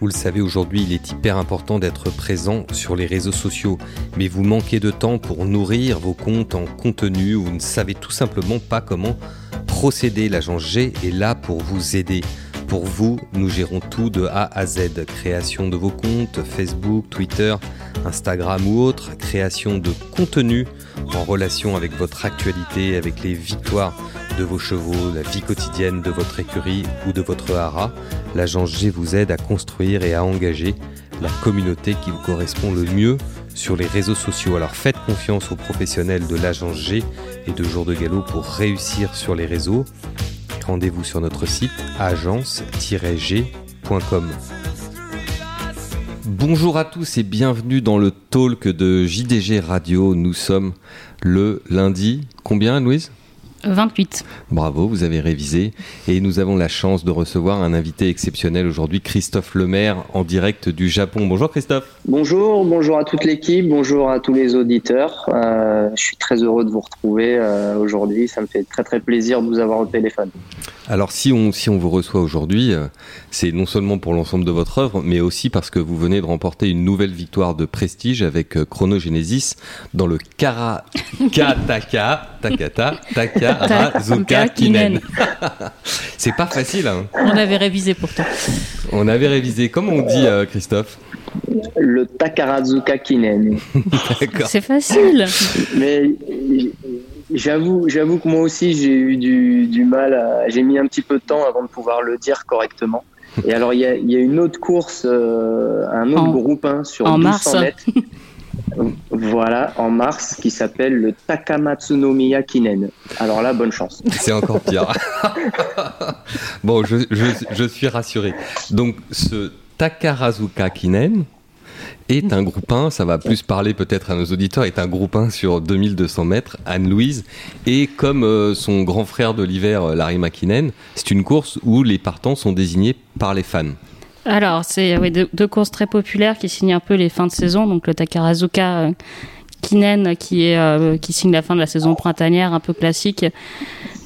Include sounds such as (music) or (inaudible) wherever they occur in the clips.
Vous le savez, aujourd'hui, il est hyper important d'être présent sur les réseaux sociaux, mais vous manquez de temps pour nourrir vos comptes en contenu ou vous ne savez tout simplement pas comment procéder. L'agence G est là pour vous aider. Pour vous, nous gérons tout de A à Z. Création de vos comptes, Facebook, Twitter, Instagram ou autres, création de contenu en relation avec votre actualité, avec les victoires de vos chevaux, la vie quotidienne de votre écurie ou de votre haras. L'agence G vous aide à construire et à engager la communauté qui vous correspond le mieux sur les réseaux sociaux. Alors faites confiance aux professionnels de l'agence G et de Jour de Galop pour réussir sur les réseaux. Rendez-vous sur notre site agence-g.com. Bonjour à tous et bienvenue dans le talk de JDG Radio. Nous sommes le lundi. Combien, Louise? 28. Bravo, vous avez révisé. Et nous avons la chance de recevoir un invité exceptionnel aujourd'hui, Christophe Lemaire, en direct du Japon. Bonjour Christophe. Bonjour, bonjour à toute l'équipe, bonjour à tous les auditeurs. Euh, je suis très heureux de vous retrouver euh, aujourd'hui. Ça me fait très très plaisir de vous avoir au téléphone. Alors si on, si on vous reçoit aujourd'hui, euh, c'est non seulement pour l'ensemble de votre œuvre, mais aussi parce que vous venez de remporter une nouvelle victoire de prestige avec Chronogenesis dans le Karakataka Takata Takarazuka Kinen. (laughs) c'est pas facile. Hein. On avait révisé pourtant. On avait révisé. Comment on dit, Christophe? Le Takarazuka Kinen. (laughs) c'est facile. Mais J'avoue, j'avoue que moi aussi j'ai eu du, du mal. J'ai mis un petit peu de temps avant de pouvoir le dire correctement. Et alors il y a, y a, une autre course, euh, un autre En- groupe hein, sur en 1200 mars. mètres. (laughs) voilà, en mars, qui s'appelle le Takamatsunomiya Kinen. Alors là, bonne chance. C'est encore pire. (laughs) bon, je, je, je suis rassuré. Donc, ce Takarazuka Kinen est un groupe 1, ça va plus parler peut-être à nos auditeurs, est un groupe 1 sur 2200 mètres, Anne-Louise. Et comme euh, son grand frère de l'hiver, euh, Larry Makinen, c'est une course où les partants sont désignés par les fans. Alors, c'est oui, deux, deux courses très populaires qui signent un peu les fins de saison. Donc, le Takarazuka euh, Kinen qui, est, euh, qui signe la fin de la saison printanière, un peu classique.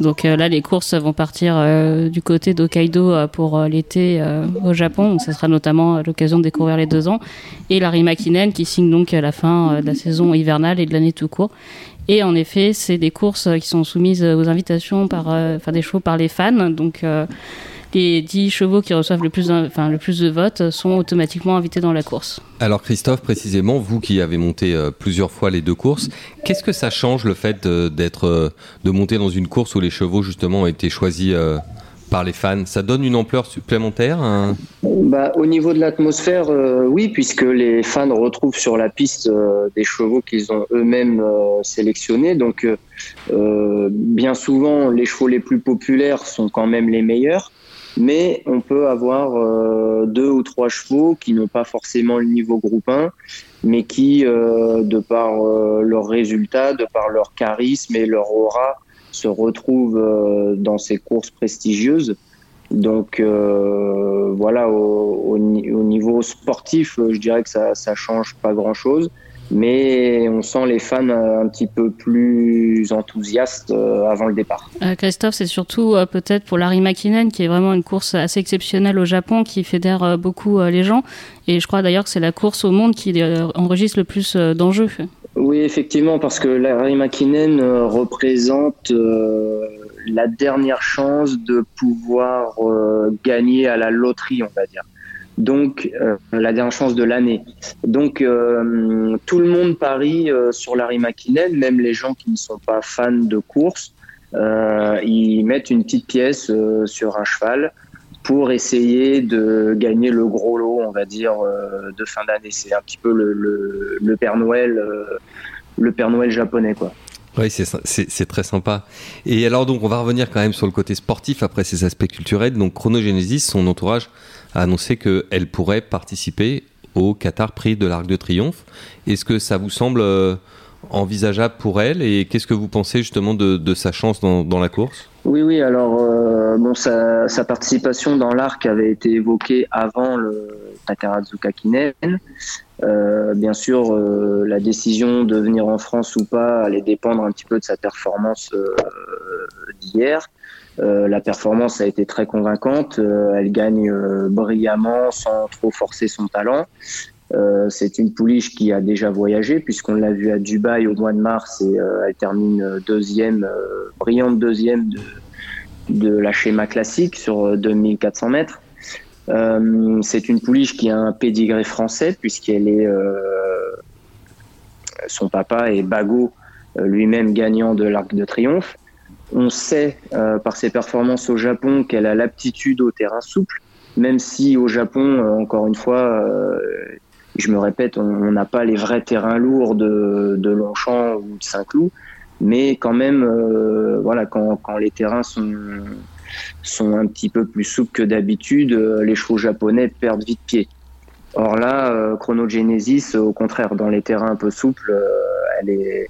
Donc euh, là, les courses vont partir euh, du côté d'Hokkaido pour l'été au Japon. Donc, ça sera notamment l'occasion de découvrir les deux ans. Et Larry Makinen qui signe donc la fin de la saison hivernale et de l'année tout court. Et en effet, c'est des courses qui sont soumises aux invitations par, enfin des chevaux par les fans. Donc les 10 chevaux qui reçoivent le plus, enfin, le plus de votes sont automatiquement invités dans la course. Alors Christophe, précisément, vous qui avez monté euh, plusieurs fois les deux courses, qu'est-ce que ça change le fait de- d'être, euh, de monter dans une course où les chevaux justement ont été choisis euh, par les fans? Ça donne une ampleur supplémentaire hein Bah, au niveau de l'atmosphère, euh, oui, puisque les fans retrouvent sur la piste euh, des chevaux qu'ils ont eux-mêmes euh, sélectionnés. Donc, euh, euh, bien souvent, les chevaux les plus populaires sont quand même les meilleurs. Mais on peut avoir euh, deux ou trois chevaux qui n'ont pas forcément le niveau groupe 1, mais qui, euh, de par euh, leurs résultats, de par leur charisme et leur aura, se retrouvent dans ces courses prestigieuses. Donc voilà, au, au ni- au niveau sportif, je dirais que ça ça change pas grand-chose, mais on sent les fans euh, un petit peu plus enthousiastes euh, avant le départ. Euh, Christophe, c'est surtout euh, peut-être pour Larry Makinen, qui est vraiment une course assez exceptionnelle au Japon, qui fédère euh, beaucoup les gens. Et je crois d'ailleurs que c'est la course au monde qui enregistre le plus d'enjeux. Oui, effectivement, parce que Larry McKinnon représente la dernière chance de pouvoir gagner à la loterie, on va dire. Donc, euh, la dernière chance de l'année. Donc, euh, tout le monde parie euh, sur Larry McKinnon, même les gens qui ne sont pas fans de course. Ils mettent une petite pièce sur un cheval pour essayer de gagner le gros lot, on va dire, de fin d'année. C'est un petit peu le, Père Noël, le Père Noël japonais, quoi. Oui, c'est, très sympa. Et alors donc, on va revenir quand même sur le côté sportif après ces aspects culturels. Donc, Chronogenesis, son entourage a annoncé qu'elle pourrait participer au Qatar Prix de l'Arc de Triomphe. Est-ce que ça vous semble euh, envisageable pour elle Et qu'est-ce que vous pensez justement de, sa chance dans, la course? Oui, oui. Alors, euh, bon, sa, participation dans l'arc avait été évoquée avant le Takarazuka Kinen. Euh, bien sûr, la décision de venir en France ou pas allait dépendre un petit peu de sa performance euh, la performance a été très convaincante. elle gagne brillamment sans trop forcer son talent. c'est une pouliche qui a déjà voyagé puisqu'on l'a vu à Dubaï au mois de mars et elle termine deuxième, brillante deuxième de, la schéma classique sur 2400 mètres. Euh, c'est une pouliche qui a un pédigré français puisqu'elle est euh, son papa est Bago, euh, lui-même gagnant de l'Arc de Triomphe. On sait par ses performances au Japon qu'elle a l'aptitude au terrain souple, même si au Japon, encore une fois, je me répète, on n'a pas les vrais terrains lourds de, de Longchamp ou de Saint-Cloud, mais quand même, voilà, quand, quand, les terrains sont sont un petit peu plus souples que d'habitude, euh, les chevaux japonais perdent vite pied. Or là, euh, Chronogenesis, au contraire, dans les terrains un peu souples, euh, elle est,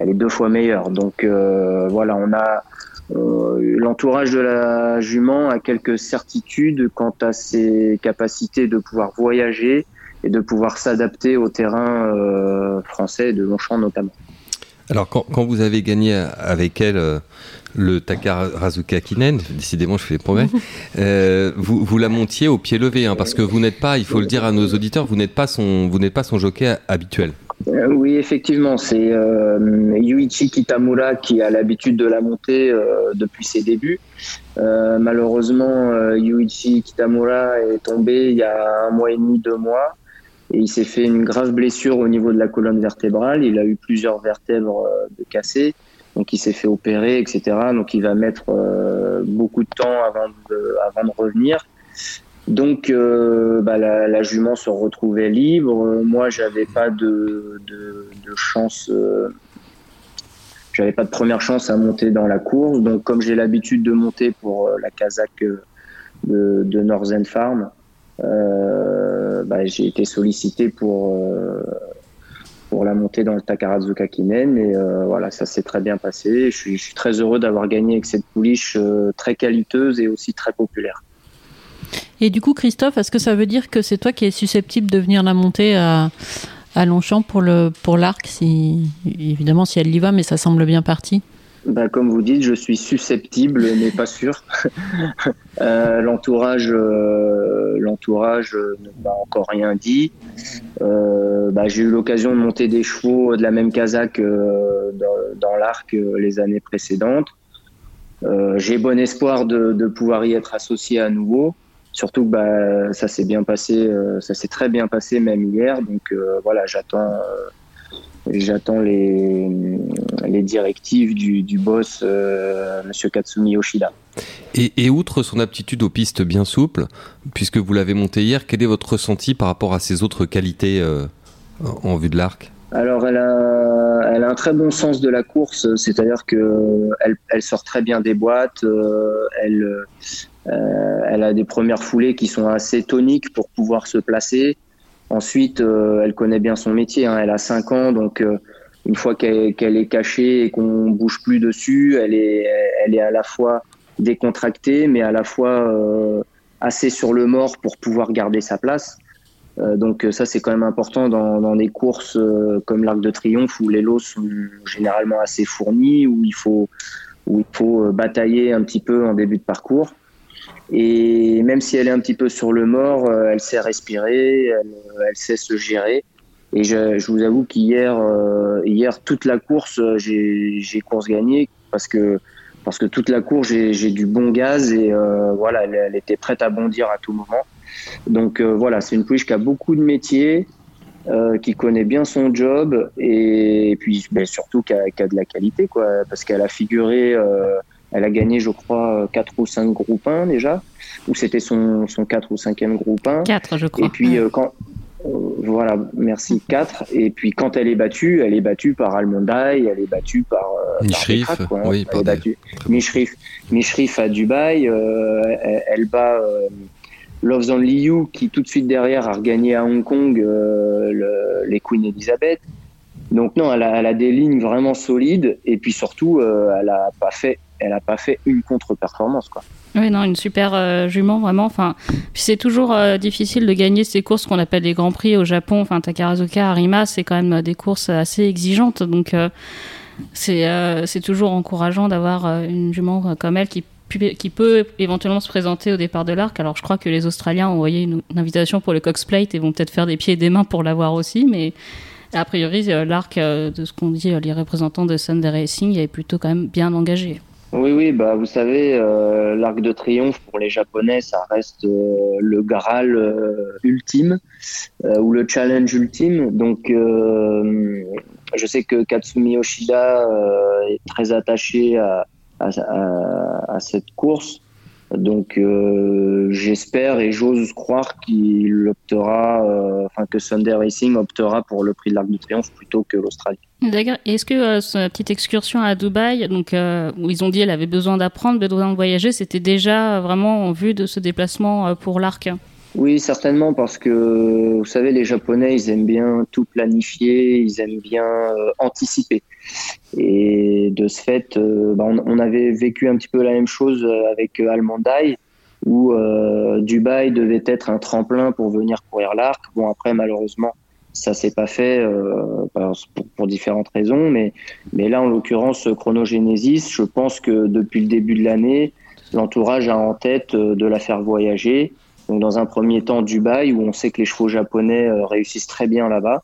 elle est deux fois meilleure. Donc voilà, on a l'entourage de la jument a quelques certitudes quant à ses capacités de pouvoir voyager et de pouvoir s'adapter au terrain français de Longchamp notamment. Alors quand, quand, vous avez gagné avec elle le Takarazuka Kinen, décidément je fais les promesses, (laughs) euh, vous, vous la montiez au pied levé, hein, parce que vous n'êtes pas, il faut le dire à nos auditeurs, vous n'êtes pas son, vous n'êtes pas son jockey habituel. Euh, oui, effectivement, c'est euh, Yuichi Kitamura qui a l'habitude de la monter depuis ses débuts. malheureusement, Yuichi Kitamura est tombé il y a un mois et demi, deux mois, et il s'est fait une grave blessure au niveau de la colonne vertébrale. Il a eu plusieurs vertèbres de cassées donc il s'est fait opérer, etc. Donc il va mettre euh, beaucoup de temps avant de revenir. Donc euh, bah, la, jument se retrouvait libre. Moi, j'avais pas de, chance. Euh, j'avais pas de première chance à monter dans la course. Donc comme j'ai l'habitude de monter pour la Kazakh de, de Northern Farm, bah, j'ai été sollicité pour la montée dans le Takarazuka Kinen. Et euh, voilà, ça s'est très bien passé. Je suis, très heureux d'avoir gagné avec cette pouliche euh, très qualiteuse et aussi très populaire. Et du coup, Christophe, est-ce que ça veut dire que c'est toi qui es susceptible de venir la monter à, Longchamp pour le pour l'arc, si évidemment si elle y va, mais ça semble bien parti. Bah, comme vous dites, je suis susceptible, mais pas sûr. (laughs) euh, l'entourage, euh, l'entourage ne m'a encore rien dit. Euh, bah, j'ai eu l'occasion de monter des chevaux de la même casaque dans, l'arc les années précédentes. j'ai bon espoir de, pouvoir y être associé à nouveau. Surtout que bah, ça s'est bien passé, ça s'est très bien passé même hier. Donc voilà, j'attends J'attends les, directives du, boss, euh, Monsieur Katsumi Yoshida. Et, outre son aptitude aux pistes bien souples, puisque vous l'avez monté hier, quel est votre ressenti par rapport à ses autres qualités euh, en vue de l'arc? Alors, elle a, elle a un très bon sens de la course, c'est-à-dire que elle, elle, sort très bien des boîtes, euh, elle, euh, elle a des premières foulées qui sont assez toniques pour pouvoir se placer. Ensuite, euh, elle connaît bien son métier. Hein. Elle a 5 ans, donc euh, une fois qu'elle est cachée et qu'on bouge plus dessus, elle est, elle est à la fois décontractée, mais à la fois euh, assez sur le mort pour pouvoir garder sa place. Donc ça, c'est quand même important dans, des courses comme l'Arc de Triomphe où les lots sont généralement assez fournis, où il faut, où il faut batailler un petit peu en début de parcours. Et même si elle est un petit peu sur le mort, euh, elle sait respirer, elle, sait se gérer. Et je, je vous avoue qu'hier, euh, hier toute la course, euh, j'ai course gagnée parce que parce que toute la course j'ai du bon gaz et euh, voilà, elle, était prête à bondir à tout moment. Donc euh, voilà, c'est une pouliche qui a beaucoup de métiers, euh, qui connaît bien son job et, et puis ben, surtout qui a, qui a, de la qualité quoi, parce qu'elle a figuré elle a gagné, je crois, 4 ou 5 groupes 1 déjà, ou c'était son, son 4 ou 5e groupe 1. 4, je crois. Et puis, euh, quand. Euh, voilà, merci, 4. Et puis, quand elle est battue, elle est battue par Almondaï, elle est battue par. Euh, Mishrif, quoi, hein. oui, elle est battue. Mishrif, Mishrif à Dubaï, euh, elle, elle, bat. Love Only You qui tout de suite derrière a regagné à Hong Kong euh, le, les Queen Elizabeth. Donc non, elle a, a, des lignes vraiment solides et puis surtout, euh, elle a pas fait elle n'a pas fait une contre-performance. Quoi. Oui, non, une super euh, jument, vraiment. Enfin, c'est toujours difficile de gagner ces courses qu'on appelle les grands prix au Japon. Enfin, Takarazuka, Arima, c'est quand même des courses assez exigeantes. Donc, c'est toujours encourageant d'avoir une jument comme elle qui qui peut éventuellement se présenter au départ de l'arc. Alors je crois que les Australiens ont envoyé une, invitation pour le Cox Plate et vont peut-être faire des pieds et des mains pour l'avoir aussi, mais a priori l'arc de ce qu'on dit les représentants de Sunday Racing est plutôt quand même bien engagé. Oui, oui, bah vous savez, euh, l'arc de triomphe pour les Japonais, ça reste euh, le Graal euh, ultime ou le challenge ultime. Donc, je sais que Katsumi Yoshida est très attaché à, à cette course. Donc euh, j'espère et j'ose croire qu'il optera, euh, enfin que Sunday Racing optera pour le prix de l'Arc de Triomphe plutôt que l'Australie. D'accord. Est-ce que euh, cette petite excursion à Dubaï, donc où ils ont dit qu'elle avait besoin d'apprendre, besoin de voyager, c'était déjà vraiment en vue de ce déplacement pour l'Arc? Oui, certainement, parce que vous savez, les Japonais, ils aiment bien tout planifier, ils aiment bien euh, anticiper. Et de ce fait, euh, bah, on, avait vécu un petit peu la même chose euh, avec Almandai, où Dubaï devait être un tremplin pour venir courir l'arc. Bon, après, malheureusement, ça s'est pas fait pour, pour, différentes raisons, mais, mais là, en l'occurrence, Chronogenesis, je pense que depuis le début de l'année, l'entourage a en tête de la faire voyager donc dans un premier temps Dubaï où on sait que les chevaux japonais euh, réussissent très bien là-bas.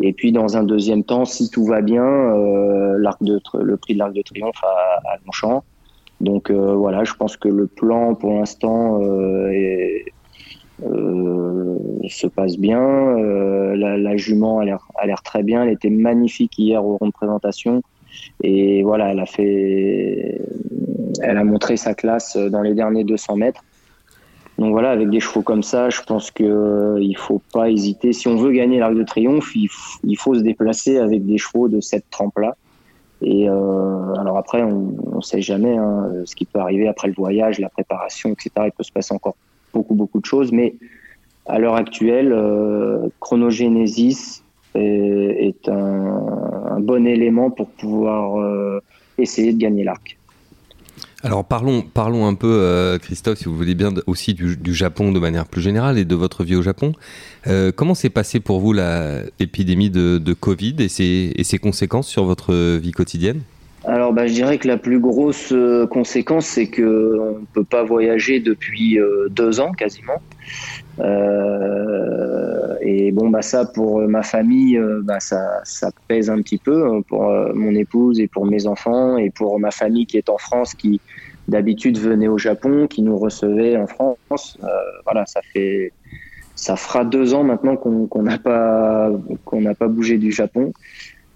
Et puis dans un deuxième temps, si tout va bien, euh, le prix de l'arc de triomphe à, à Longchamp. Donc euh, voilà, je pense que le plan pour l'instant se passe bien. La, la, jument a l'air très bien. Elle était magnifique hier au rond de présentation. Et voilà, elle a fait, elle a montré sa classe dans les derniers 200 mètres. Donc voilà, avec des chevaux comme ça, je pense qu'il euh, il faut pas hésiter. Si on veut gagner l'Arc de Triomphe, il, faut se déplacer avec des chevaux de cette trempe-là. Et euh, alors après, on ne sait jamais hein, ce qui peut arriver après le voyage, la préparation, etc. Il peut se passer encore beaucoup, beaucoup de choses. Mais à l'heure actuelle, euh, Chronogenesis est, un, bon élément pour pouvoir euh, essayer de gagner l'arc. Alors parlons, parlons un peu, euh, Christophe, si vous voulez bien, aussi du, Japon de manière plus générale et de votre vie au Japon. Euh, comment s'est passé pour vous l'épidémie de, de, Covid et ses, et ses conséquences sur votre vie quotidienne? Alors, bah, je dirais que la plus grosse euh, conséquence, c'est que on ne peut pas voyager depuis deux ans quasiment. Euh, et bon, bah ça pour ma famille, bah, ça, ça pèse un petit peu hein, pour mon épouse et pour mes enfants et pour ma famille qui est en France, qui d'habitude venait au Japon, qui nous recevait en France. Euh, voilà, ça fait, ça fera deux ans maintenant qu'on n'a pas qu'on n'a pas bougé du Japon.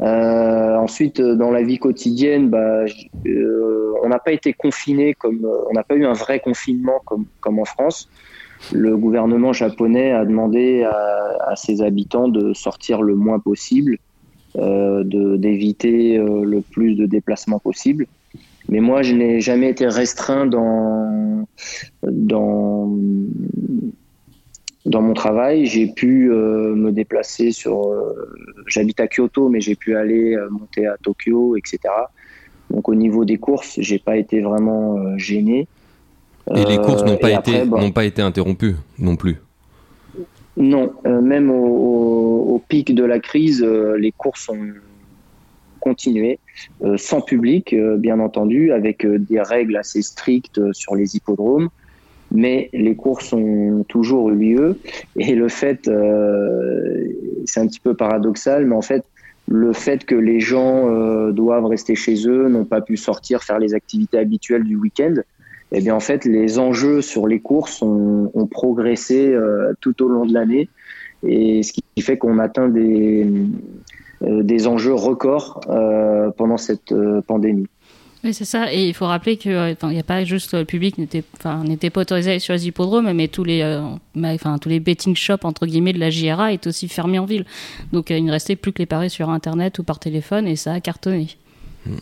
Euh, ensuite, dans la vie quotidienne, bah, euh, on n'a pas été confiné comme on n'a pas eu un vrai confinement comme comme en France. Le gouvernement japonais a demandé à, à ses habitants de sortir le moins possible, euh, d'éviter euh, le plus de déplacements possible. Mais moi, je n'ai jamais été restreint dans, dans, dans mon travail. J'ai pu euh, me déplacer sur. Euh, j'habite à Kyoto, mais j'ai pu aller euh, monter à Tokyo, etc. Donc au niveau des courses, j'ai pas été vraiment gêné. Et les courses n'ont pas, été, bah pas été interrompues non plus? Non, même au, au, pic de la crise, les courses ont continuer euh, sans public, bien entendu, avec des règles assez strictes sur les hippodromes. Mais les courses ont toujours eu lieu. Et le fait, c'est un petit peu paradoxal, mais en fait, le fait que les gens doivent rester chez eux, n'ont pas pu sortir, faire les activités habituelles du week-end, eh bien en fait, les enjeux sur les courses ont, ont progressé tout au long de l'année. Et ce qui fait qu'on atteint des, euh, des enjeux records euh, pendant cette euh, pandémie. Oui, c'est ça. Et il faut rappeler qu'il n'y a pas juste le public n'était, n'était pas autorisé sur les hippodromes, mais tous les, enfin, tous les betting shops entre guillemets de la JRA est aussi fermés en ville. Donc il ne restait plus que les paris sur Internet ou par téléphone, et ça a cartonné. Hmm.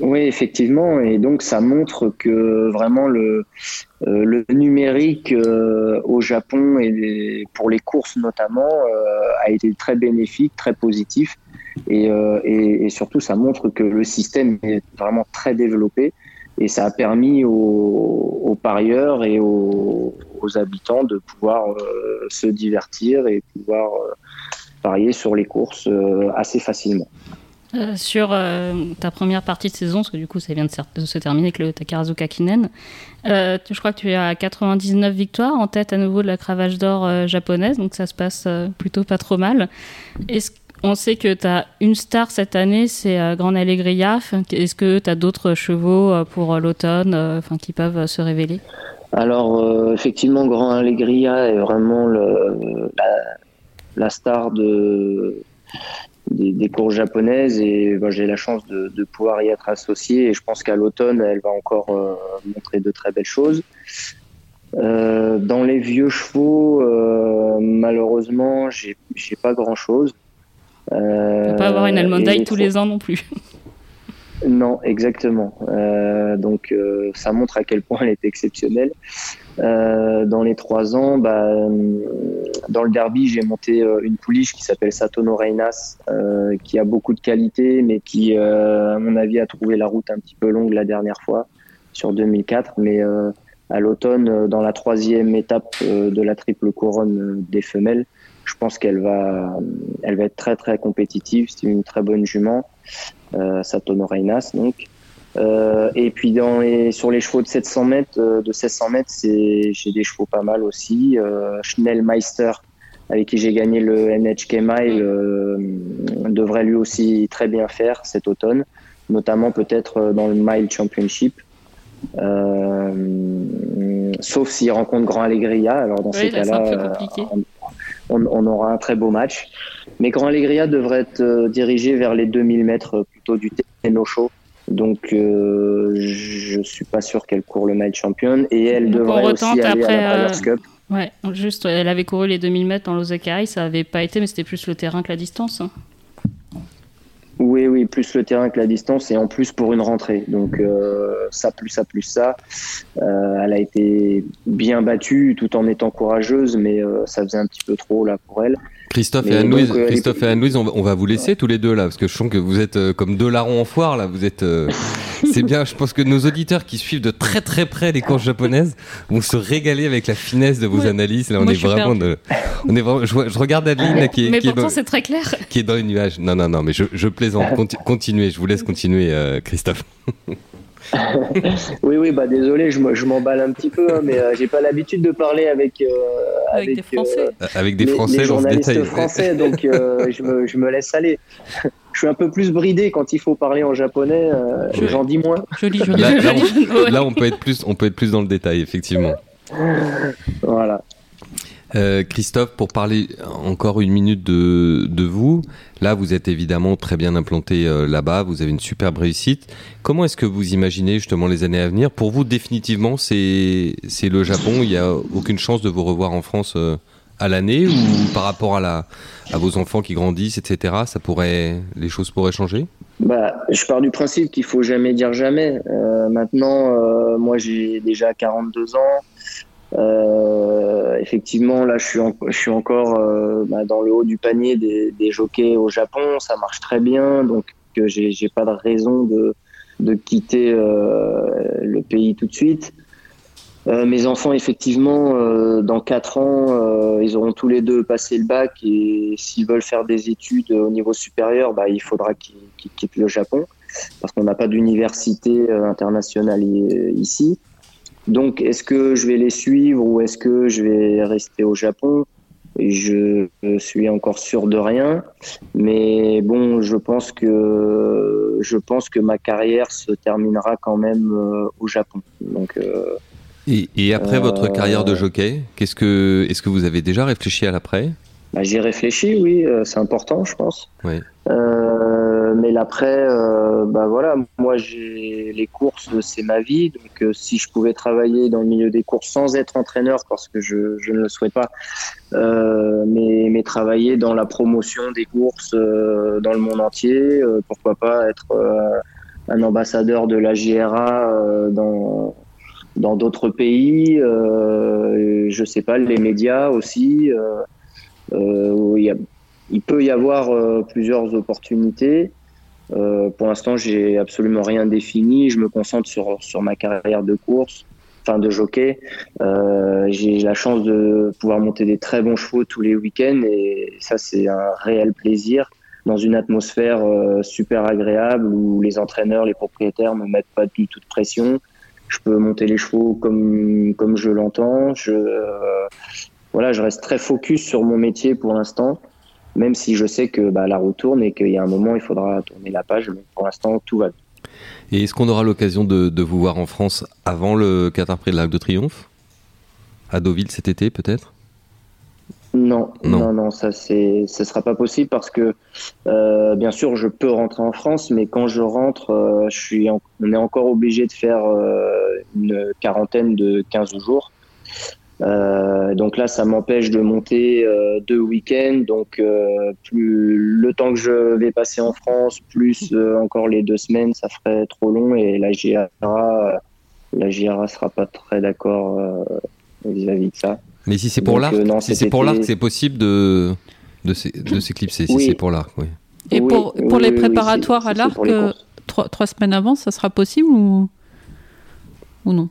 Oui, effectivement, et donc ça montre que vraiment le, euh, le numérique euh, au Japon et pour les courses notamment euh, a été très bénéfique, très positif, et, et, surtout ça montre que le système est vraiment très développé et ça a permis aux, parieurs et aux, habitants de pouvoir se divertir et pouvoir parier sur les courses assez facilement. Euh, sur euh, ta première partie de saison, parce que du coup ça vient de, se terminer avec le Takarazuka Kinen, euh, je crois que tu es à 99 victoires en tête à nouveau de la cravache d'or japonaise, donc ça se passe plutôt pas trop mal. On sait que tu as une star cette année, c'est Grand Allegria. Est-ce que tu as d'autres chevaux pour l'automne enfin, qui peuvent se révéler? Alors, effectivement, Grand Allegria est vraiment la, star de, des, cours japonaises et ben, j'ai la chance de, pouvoir y être associé et je pense qu'à l'automne elle va encore euh, montrer de très belles choses. Euh, dans les vieux chevaux, euh, malheureusement, j'ai pas grand chose. Euh, pas avoir une Almondaï tous les ans non plus. (laughs) Non, exactement. Euh, donc euh, ça montre à quel point elle est exceptionnelle. Euh, dans les trois ans, bah, dans le derby, j'ai monté une pouliche qui s'appelle Satono Reinas, qui a beaucoup de qualité, mais qui, à mon avis, a trouvé la route un petit peu longue la dernière fois sur 2004. Mais à l'automne, dans la troisième étape de la triple couronne des femelles, je pense qu'elle va, elle va être très très compétitive. C'est une très bonne jument. Euh, Satono Reinas donc. Euh, et puis dans les, sur les chevaux de 700 mètres, euh, de 1600 mètres, c'est, j'ai des chevaux pas mal aussi. Schnellmeister, avec qui j'ai gagné le NHK Mile, devrait lui aussi très bien faire cet automne, notamment peut-être dans le Mile Championship. sauf s'il rencontre Grand Allegria, alors dans ces cas-là, on, on, aura un très beau match. Mais Grand Allegria devrait être euh, dirigé vers les 2000 mètres euh, plutôt du Tenno Show. Donc, euh, je suis pas sûr qu'elle court le Mile Champion. Et elle devrait aussi aller après, à la Cup. Ouais, juste, elle avait couru les 2000 mètres dans l'Ozakai, ça avait pas été, mais c'était plus le terrain que la distance. Hein. Oui, oui, plus le terrain que la distance et en plus pour une rentrée. Donc ça plus ça plus ça. elle a été bien battue tout en étant courageuse, mais ça faisait un petit peu trop là pour elle. Christophe et Anne-Louise, euh, Christophe et Anne-Louise, on, va vous laisser tous les deux là, parce que je sens que vous êtes euh, comme deux larrons en foire là. Vous êtes, euh, (laughs) c'est bien. Je pense que nos auditeurs qui suivent de très très près les courses japonaises vont se régaler avec la finesse de vos analyses. Là, on est vraiment, de, on est vraiment. Je, regarde Adeline qui est, mais qui pourtant c'est très clair. Qui est dans les nuages. Non non non, mais je, je plaisante. continuez, je vous laisse continuer, Christophe. (laughs) (laughs) oui, oui, bah désolé, je m'emballe un petit peu, hein, mais euh, j'ai pas l'habitude de parler avec euh, avec, des Français, euh, avec des Français les, journalistes français, (laughs) donc je me, je, me, laisse aller. (laughs) je suis un peu plus bridé quand il faut parler en japonais, j'en dis moins. Joli, joli. Là, là, on, là, on, peut être plus, on peut être plus dans le détail, effectivement. voilà. Euh, Christophe, pour parler encore une minute de, de, vous, là vous êtes évidemment très bien implanté euh, là-bas, vous avez une superbe réussite. Comment est-ce que vous imaginez justement les années à venir? Pour vous, définitivement, c'est le Japon, il n'y a aucune chance de vous revoir en France euh, à l'année ou par rapport à, la, à vos enfants qui grandissent, etc., ça pourrait, les choses pourraient changer? Bah, je pars du principe qu'il faut jamais dire jamais. maintenant, moi j'ai déjà 42 ans. Euh, effectivement, là, je suis, je suis encore euh, bah, dans le haut du panier des, des, jockeys au Japon. Ça marche très bien, donc euh, j'ai, pas de raison de, de quitter euh, le pays tout de suite. Euh, mes enfants, effectivement, dans quatre ans, ils auront tous les deux passé le bac et s'ils veulent faire des études au niveau supérieur, bah, il faudra qu'ils, qu'ils quittent le Japon parce qu'on n'a pas d'université internationale ici. Donc, est-ce que je vais les suivre ou est-ce que je vais rester au Japon? Je suis encore sûr de rien, mais bon, je pense que je pense que ma carrière se terminera quand même euh, au Japon. Donc. Euh, et, après votre euh, carrière de jockey, qu'est-ce que est-ce que vous avez déjà réfléchi à l'après? Bah, J'y réfléchi, oui, c'est important, je pense. Oui. Euh, mais l'après, euh, bah voilà, moi j'ai les courses, c'est ma vie. Donc euh, si je pouvais travailler dans le milieu des courses sans être entraîneur, parce que je, ne le souhaite pas, mais, travailler dans la promotion des courses dans le monde entier, pourquoi pas être un ambassadeur de la JRA dans dans d'autres pays, je sais pas, les médias aussi. il peut y avoir euh, plusieurs opportunités. Euh, pour l'instant, j'ai absolument rien défini. Je me concentre sur, sur ma carrière de course, enfin de jockey. Euh, j'ai la chance de pouvoir monter des très bons chevaux tous les week-ends et ça, c'est un réel plaisir. dans une atmosphère super agréable où les entraîneurs, les propriétaires me mettent pas du tout de pression. Je peux monter les chevaux comme comme je l'entends. Voilà, je reste très focus sur mon métier pour l'instant, même si je sais que bah, la roue tourne et qu'il y a un moment il faudra tourner la page. Mais pour l'instant, tout va bien. Et est-ce qu'on aura l'occasion de, vous voir en France avant le Qatar Prix de l'Arc de Triomphe? À Deauville cet été peut-être? Non, non, non, ça c'est, ce sera pas possible parce que euh, bien sûr je peux rentrer en France, mais quand je rentre, euh, je suis, on est encore obligé de faire euh, une quarantaine de 15 jours. Euh, donc là, ça m'empêche de monter euh, deux week-ends. Donc euh, plus le temps que je vais passer en France, plus encore les deux semaines, ça ferait trop long et la JRA, la JRA sera pas très d'accord vis-à-vis de ça. Mais si c'est pour l'arc, si c'est pour l'arc, c'est possible de de s'éclipser. Si c'est pour l'arc, oui. Et pour, pour les préparatoires à l'arc, trois, trois semaines avant, ça sera possible ou, ou non?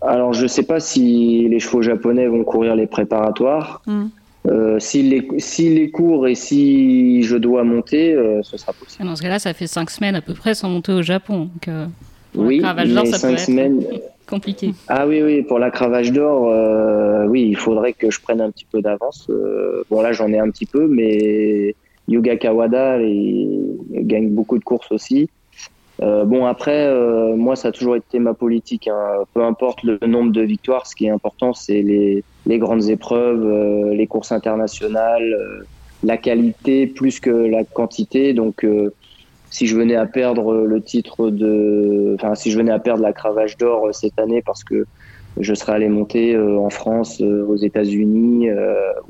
Alors, je ne sais pas si les chevaux japonais vont courir les préparatoires. Mm. Euh, s'ils les, les courent et si je dois monter, euh, ce sera possible. Dans ce cas-là, ça fait cinq semaines à peu près sans monter au Japon. Donc, euh, oui, mais ça cinq semaines. (laughs) compliqué. Ah oui, oui, pour la cravache d'or, oui, il faudrait que je prenne un petit peu d'avance. bon, là, j'en ai un petit peu, mais Yuga Kawada il gagne beaucoup de courses aussi. Euh, bon après, euh, moi ça a toujours été ma politique. Hein. Peu importe le nombre de victoires, ce qui est important c'est les, les, grandes épreuves, euh, les courses internationales, la qualité plus que la quantité. Donc si je venais à perdre le titre de, enfin si je venais à perdre la cravache d'or cette année parce que je serais allé monter en France, aux États-Unis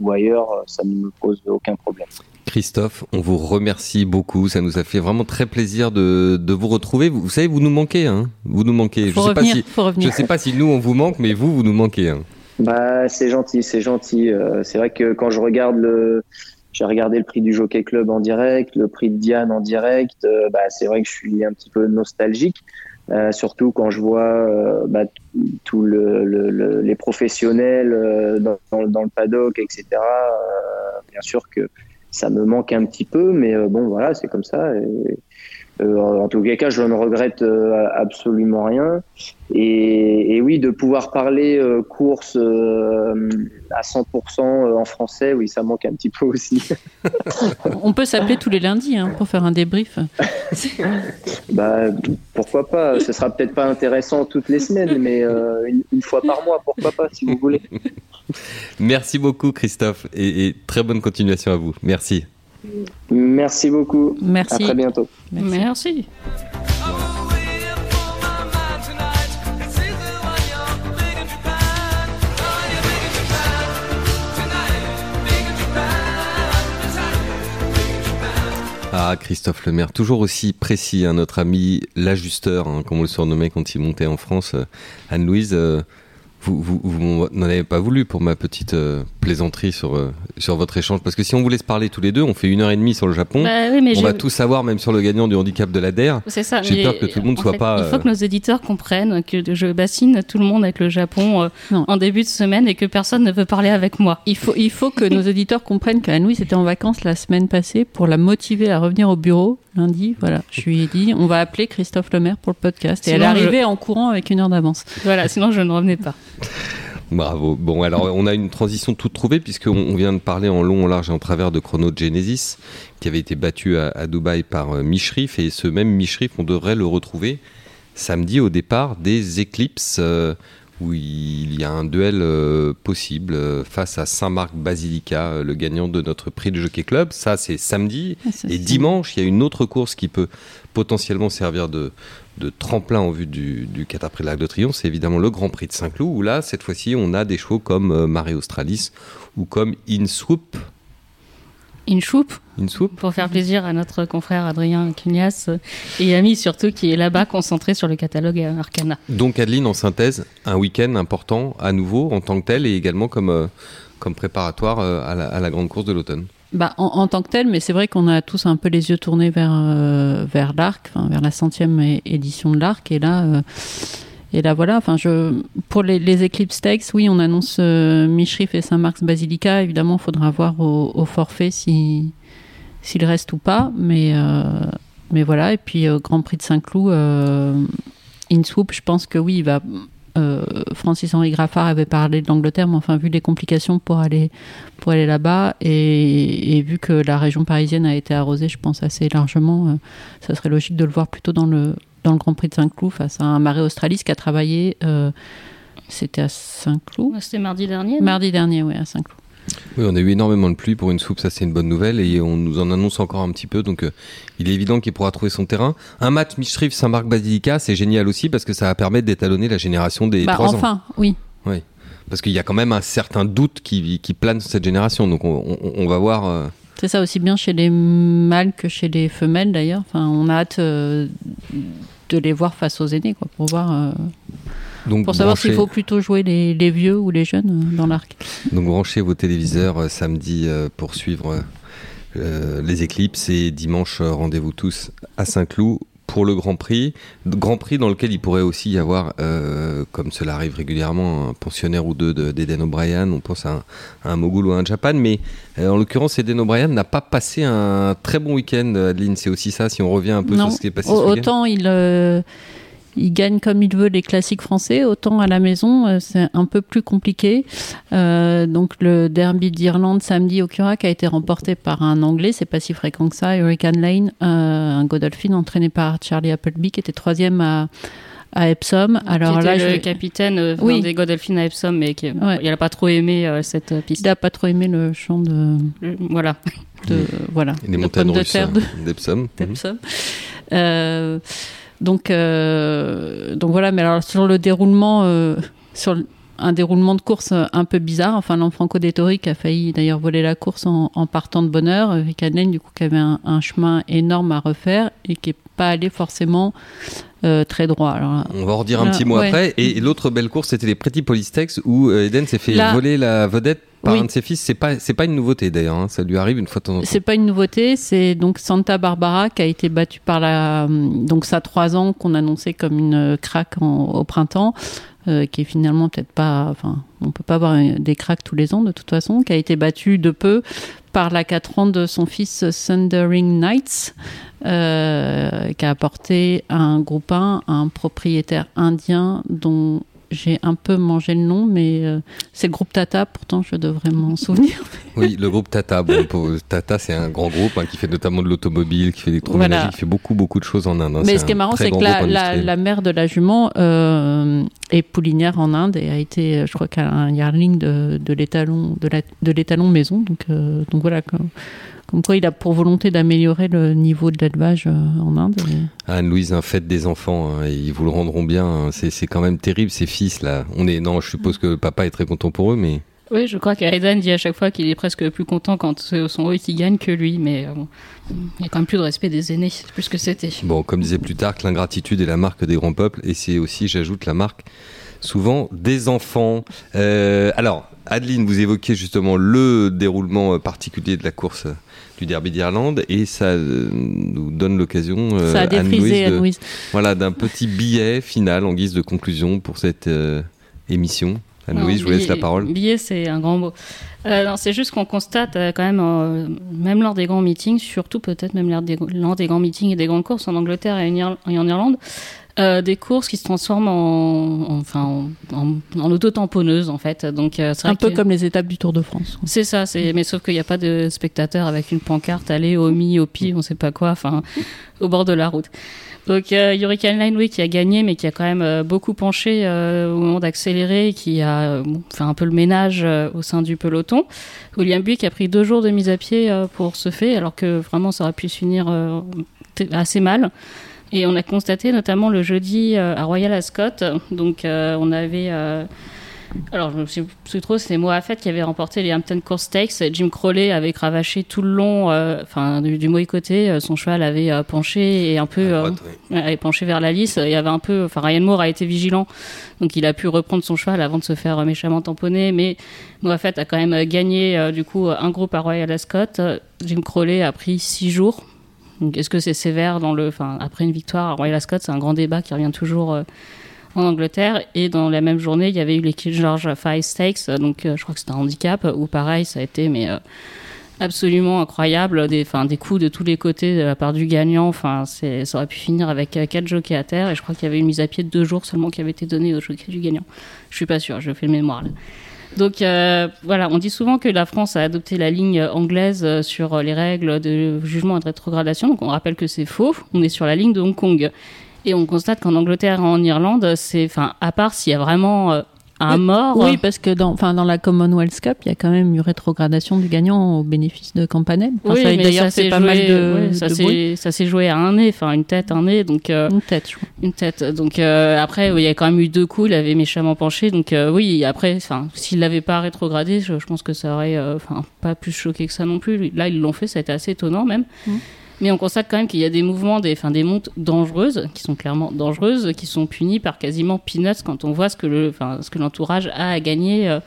ou ailleurs, ça ne me pose aucun problème. Christophe, on vous remercie beaucoup. Ça nous a fait vraiment très plaisir de, vous retrouver. Vous, savez, vous nous manquez. Hein vous nous manquez. je ne sais, pas si nous, on vous manque, mais vous, vous nous manquez. Hein. Bah, c'est gentil, c'est gentil. Euh, c'est vrai que quand je regarde le. J'ai regardé le prix du Jockey Club en direct, le prix de Diane en direct. Euh, bah, c'est vrai que je suis un petit peu nostalgique. Euh, surtout quand je vois bah, tous le, les professionnels dans, dans, le paddock, etc. bien sûr que ça me manque un petit peu, mais euh, bon, voilà, c'est comme ça. Euh, en tout cas, je ne regrette euh, absolument rien. Et, oui, de pouvoir parler course à 100% en français, oui, ça manque un petit peu aussi. (laughs) On peut s'appeler tous les lundis hein, pour faire un débrief. (laughs) bah, pourquoi pas Ce sera peut-être pas intéressant toutes les semaines, mais une, fois par mois, pourquoi pas, si vous voulez. (laughs) Merci beaucoup, Christophe, et, très bonne continuation à vous. Merci. Merci beaucoup. Merci. À très bientôt. Merci. Ah, Christophe Lemaire, toujours aussi précis, hein, notre ami l'ajusteur, hein, comme on le surnommait quand il montait en France. Euh, Anne-Louise, euh, vous, vous, vous n'en avez pas voulu pour ma petite euh, plaisanterie sur, euh, sur votre échange Parce que si on vous laisse parler tous les deux, on fait une heure et demie sur le Japon. Bah on va tout savoir, même sur le gagnant du handicap de la DER. C'est ça. J'ai peur que tout le monde soit pas. Il faut que nos éditeurs comprennent que je bassine tout le monde avec le Japon euh, en début de semaine et que personne ne veut parler avec moi. Il faut, il faut que nos éditeurs comprennent qu'Anne-Louise était en vacances la semaine passée pour la motiver à revenir au bureau lundi. Voilà, je lui ai dit, on va appeler Christophe Lemaire pour le podcast. Et elle est arrivée en courant avec une heure d'avance. Voilà, sinon je ne revenais pas. Bravo. Bon, alors on a une transition toute trouvée puisqu'on vient de parler en long, en large et en travers de Chrono Genesis qui avait été battu à, Dubaï par euh, Mishrif et ce même Mishrif, on devrait le retrouver samedi au départ des Eclipses euh, où il y a un duel euh, possible face à Saint-Marc Basilica, le gagnant de notre prix de Jockey Club. Ça, c'est samedi. Ah, et dimanche, il y a une autre course qui peut potentiellement servir de, de tremplin en vue du, du Prix de l'Arc de Triomphe, c'est évidemment le Grand Prix de Saint-Cloud, où là, cette fois-ci, on a des chevaux comme euh, Mare Australis ou comme Inswoop. Inswoop Inswoop Pour faire plaisir à notre confrère Adrien Cugnas et ami surtout qui est là-bas concentré sur le catalogue Arcana. Donc Adeline, en synthèse, un week-end important à nouveau en tant que tel et également comme, euh, comme préparatoire euh, à, la, à la grande course de l'automne bah, en, tant que tel, mais c'est vrai qu'on a tous un peu les yeux tournés vers, euh, vers l'arc, vers la centième édition de l'arc. Et là, euh, et là voilà, enfin, je, pour les, Eclipse Stakes, oui, on annonce euh, Mishrif et Saint-Marc's Basilica. Évidemment, il faudra voir au, forfait si, s'il reste ou pas. Mais, mais voilà. Et puis, Grand Prix de Saint-Cloud, Inswoop, je pense que oui, il va. Francis-Henri Graffard avait parlé de l'Angleterre, mais enfin, vu les complications pour aller, pour aller là-bas, et, vu que la région parisienne a été arrosée, je pense, assez largement, ça serait logique de le voir plutôt dans le, dans le Grand Prix de Saint-Cloud face à un marais australiste qui a travaillé. Euh, c'était à Saint-Cloud C'était mardi dernier Mardi dernier, oui, à Saint-Cloud. Oui, on a eu énormément de pluie pour une soupe, ça c'est une bonne nouvelle et on nous en annonce encore un petit peu, donc euh, il est évident qu'il pourra trouver son terrain. Un match Michriff Saint-Marc Basilica, c'est génial aussi parce que ça va permettre d'étalonner la génération des bah, 3 ans. Enfin, oui. Oui, parce qu'il y a quand même un certain doute qui, qui plane sur cette génération, donc on, va voir. Euh, c'est ça aussi bien chez les mâles que chez les femelles d'ailleurs. Enfin, on a hâte de les voir face aux aînés, quoi, pour voir. Euh, Donc, pour savoir s'il faut plutôt jouer les, les, vieux ou les jeunes euh, dans l'arc. Donc branchez vos téléviseurs euh, samedi pour suivre les éclipses et dimanche rendez-vous tous à Saint-Cloud pour le Grand Prix. Grand Prix dans lequel il pourrait aussi y avoir, euh, comme cela arrive régulièrement, un pensionnaire ou deux d'Eden O'Brien. On pense à un, Mogul ou à un Japan. Mais euh, en l'occurrence, Eden O'Brien n'a pas passé un très bon week-end, Adeline. C'est aussi ça, si on revient un peu sur ce qui est passé. Autant il. Euh, il gagne comme il veut les classiques français, autant à la maison, euh, c'est un peu plus compliqué. Euh, donc le derby d'Irlande samedi au Curac a été remporté par un Anglais, c'est pas si fréquent que ça, Hurricane Lane, euh, un Godolphin entraîné par Charlie Appleby qui était troisième à à Epsom. Alors là, le capitaine oui. des Godolphins à Epsom, mais qui, il n'a pas trop aimé cette piste. Il n'a pas trop aimé le chant de. voilà. De, (laughs) voilà. Les montagnes russes d'Epsom. (laughs) D'Epsom. Euh, donc, euh, donc voilà, mais alors sur le déroulement, euh, sur un déroulement de course un peu bizarre. Enfin, l'enfranco Dettori qui a failli d'ailleurs voler la course en, partant de bonne heure. Rick du coup, qui avait un, chemin énorme à refaire et qui n'est pas allé forcément euh, très droit. Alors, On va en redire un petit mot après. Et l'autre belle course, c'était les Pretty Polystex où Eden s'est fait voler la vedette par un de ses fils. C'est pas c'est pas une nouveauté d'ailleurs. Hein. Ça lui arrive une fois de temps en temps. C'est pas une nouveauté. C'est donc Santa Barbara qui a été battue par la donc ça trois ans qu'on annonçait comme une craque au printemps. Euh, qui est finalement peut-être pas, enfin, on peut pas avoir des cracks tous les ans de toute façon, qui a été battue de peu par la 4 ans de son fils Thundering Knights, euh, qui a apporté un groupe 1, un propriétaire indien dont j'ai un peu mangé le nom, mais euh, c'est le groupe Tata, pourtant je devrais m'en (laughs) souvenir. oui, le groupe Tata. Bon, Tata, c'est un grand groupe hein, qui fait notamment de l'automobile, qui fait des voilà. qui fait beaucoup, beaucoup de choses en Inde. Hein. Mais ce qui est marrant, c'est que la, mère de la jument euh, est poulinière en Inde et a été, je crois, qu'un yearling de, de l'étalon de l'étalon maison. Donc, euh, donc voilà. Comme quoi, il a pour volonté d'améliorer le niveau de l'élevage euh, en Inde. Anne-Louise, un fait des enfants, hein, ils vous le rendront bien. Hein. C'est quand même terrible, ces fils là. On est, non, je suppose que papa est très content pour eux, mais. Oui, je crois qu'Aidan dit à chaque fois qu'il est presque plus content quand c'est son eux qui gagne que lui, mais euh, il n'y a quand même plus de respect des aînés, plus que c'était. Bon, comme disait Plutarque, l'ingratitude est la marque des grands peuples, et c'est aussi, j'ajoute, la marque souvent des enfants. Euh, alors, Adeline, vous évoquiez justement le déroulement particulier de la course du derby d'Irlande et ça euh, nous donne l'occasion euh, voilà d'un petit billet final en guise de conclusion pour cette euh, émission. Anne-Louise, je vous laisse la parole. Billet, c'est un grand mot. c'est juste qu'on constate quand même, même lors des grands meetings, surtout peut-être même lors des, lors des, grands meetings et des grandes courses en Angleterre et en Irlande, euh, des courses qui se transforment en, enfin, en, en, auto-tamponneuse en fait. Donc, euh, un peu comme les étapes du Tour de France. C'est ça, c'est, mais sauf qu'il n'y a pas de spectateurs avec une pancarte aller au mi, au pi, on sait pas quoi, enfin, au bord de la route. Donc euh, Hurricane Line, oui, qui a gagné, mais qui a quand même euh, beaucoup penché au moment d'accélérer, qui a fait un peu le ménage au sein du peloton. William Buick a pris deux jours de mise à pied pour ce fait, alors que vraiment ça aurait pu se finir assez mal. Et on a constaté notamment le jeudi euh, à Royal Ascot, donc euh, on avait euh, alors, je ne sais plus trop, c'était Moafet qui avait remporté les Hampton Course Stakes. Jim Crowley avait cravaché tout le long, enfin, du, du mauvais côté. son cheval avait penché et un peu, avait penché vers la lisse. Il y avait un peu, enfin, Ryan Moore a été vigilant, donc il a pu reprendre son cheval avant de se faire méchamment tamponner. Mais Moafet a quand même gagné, du coup, un groupe à Royal Ascot. Jim Crowley a pris six jours est-ce que c'est sévère dans le, enfin, après une victoire à Royal Ascot, c'est un grand débat qui revient toujours euh, en Angleterre. Et dans la même journée, il y avait eu les King George Five Stakes, donc euh, je crois que c'était un handicap, où pareil, ça a été mais absolument incroyable, des, enfin, des coups de tous les côtés de la part du gagnant. Enfin, ça aurait pu finir avec euh, quatre jockeys à terre et je crois qu'il y avait une mise à pied de deux jours seulement qui avait été donnée au jockey du gagnant. Je suis pas sûr, je fais le mémoire là. Donc euh, voilà, on dit souvent que la France a adopté la ligne anglaise euh, sur les règles de jugement et de rétrogradation. Donc on rappelle que c'est faux. On est sur la ligne de Hong Kong. Et on constate qu'en Angleterre et en Irlande, c'est, enfin, à part s'il y a vraiment un mort. Oui, parce que dans, enfin, dans la Commonwealth Cup, il y a quand même eu rétrogradation du gagnant au bénéfice de Campanelle. oui, d'ailleurs, c'est pas mal de. ça s'est joué à un nez, enfin une tête, un nez, donc. Euh, une tête, je crois. Une tête. Donc euh, après, il y a quand même eu deux coups. Il avait méchamment penché, donc euh, oui. Après, enfin, s'il l'avait pas rétrogradé, je, pense que ça aurait, enfin, pas plus choqué que ça non plus. Là, ils l'ont fait, ça a été assez étonnant même. Mmh. Mais on constate quand même qu'il y a des mouvements, des, enfin, des montes dangereuses, qui sont clairement dangereuses, qui sont punies par quasiment peanuts quand on voit ce que, le, l'entourage a à gagner euh,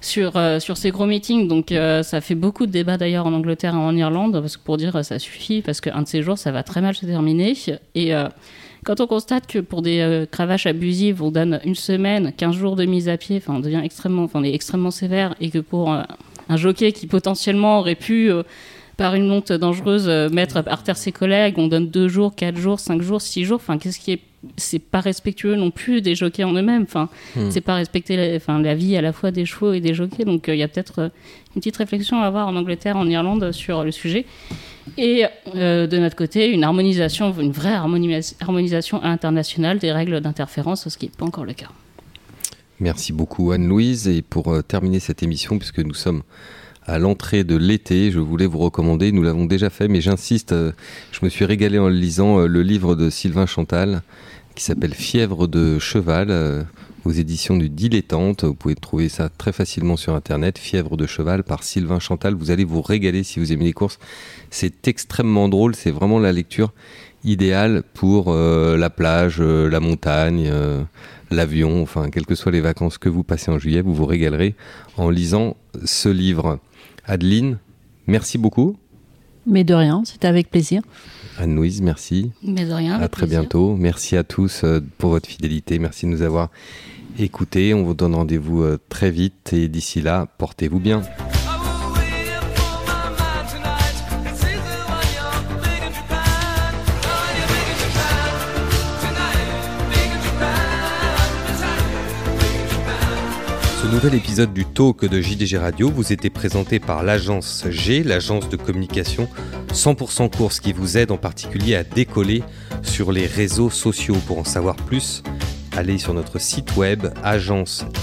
sur, euh, sur ces gros meetings. Donc euh, ça fait beaucoup de débats d'ailleurs en Angleterre et en Irlande, parce que pour dire ça suffit, parce qu'un de ces jours, ça va très mal se terminer. Et quand on constate que pour des cravaches abusives, on donne une semaine, 15 jours de mise à pied, on devient extrêmement, on est extrêmement sévère, et que pour un jockey qui potentiellement aurait pu par une monte dangereuse euh, mettre par terre ses collègues. On donne deux jours, quatre jours, cinq jours, six jours. Enfin, qu'est-ce qui est c'est pas respectueux non plus des jockeys en eux-mêmes. Enfin, hmm. c'est pas respecter la, enfin, la vie à la fois des chevaux et des jockeys. Donc, euh, il y a peut-être euh, une petite réflexion à avoir en Angleterre, en Irlande sur le sujet. Et de notre côté, une harmonisation, une vraie harmonisation internationale des règles d'interférence, ce qui n'est pas encore le cas. Merci beaucoup Anne-Louise. Et pour terminer cette émission, puisque nous sommes à l'entrée de l'été. Je voulais vous recommander, nous l'avons déjà fait, mais j'insiste, euh, je me suis régalé en lisant euh, le livre de Sylvain Chantal qui s'appelle Fièvre de cheval euh, aux éditions du Dilettante. Vous pouvez trouver ça très facilement sur internet. Fièvre de cheval par Sylvain Chantal. Vous allez vous régaler si vous aimez les courses. C'est extrêmement drôle. C'est vraiment la lecture idéale pour la plage, la montagne, l'avion, enfin, quelles que soient les vacances que vous passez en juillet, vous vous régalerez en lisant ce livre. Adeline, merci beaucoup. Mais de rien, c'était avec plaisir. Anne-Louise, merci. Mais de rien. À très bientôt. Merci à tous euh, pour votre fidélité. Merci de nous avoir écoutés. On vous donne rendez-vous euh, très vite et d'ici là, portez-vous bien. Nouvel épisode du Talk de JDG Radio vous était présenté par l'agence G, l'agence de communication 100% course qui vous aide en particulier à décoller sur les réseaux sociaux. Pour en savoir plus, allez sur notre site web agence-g.com.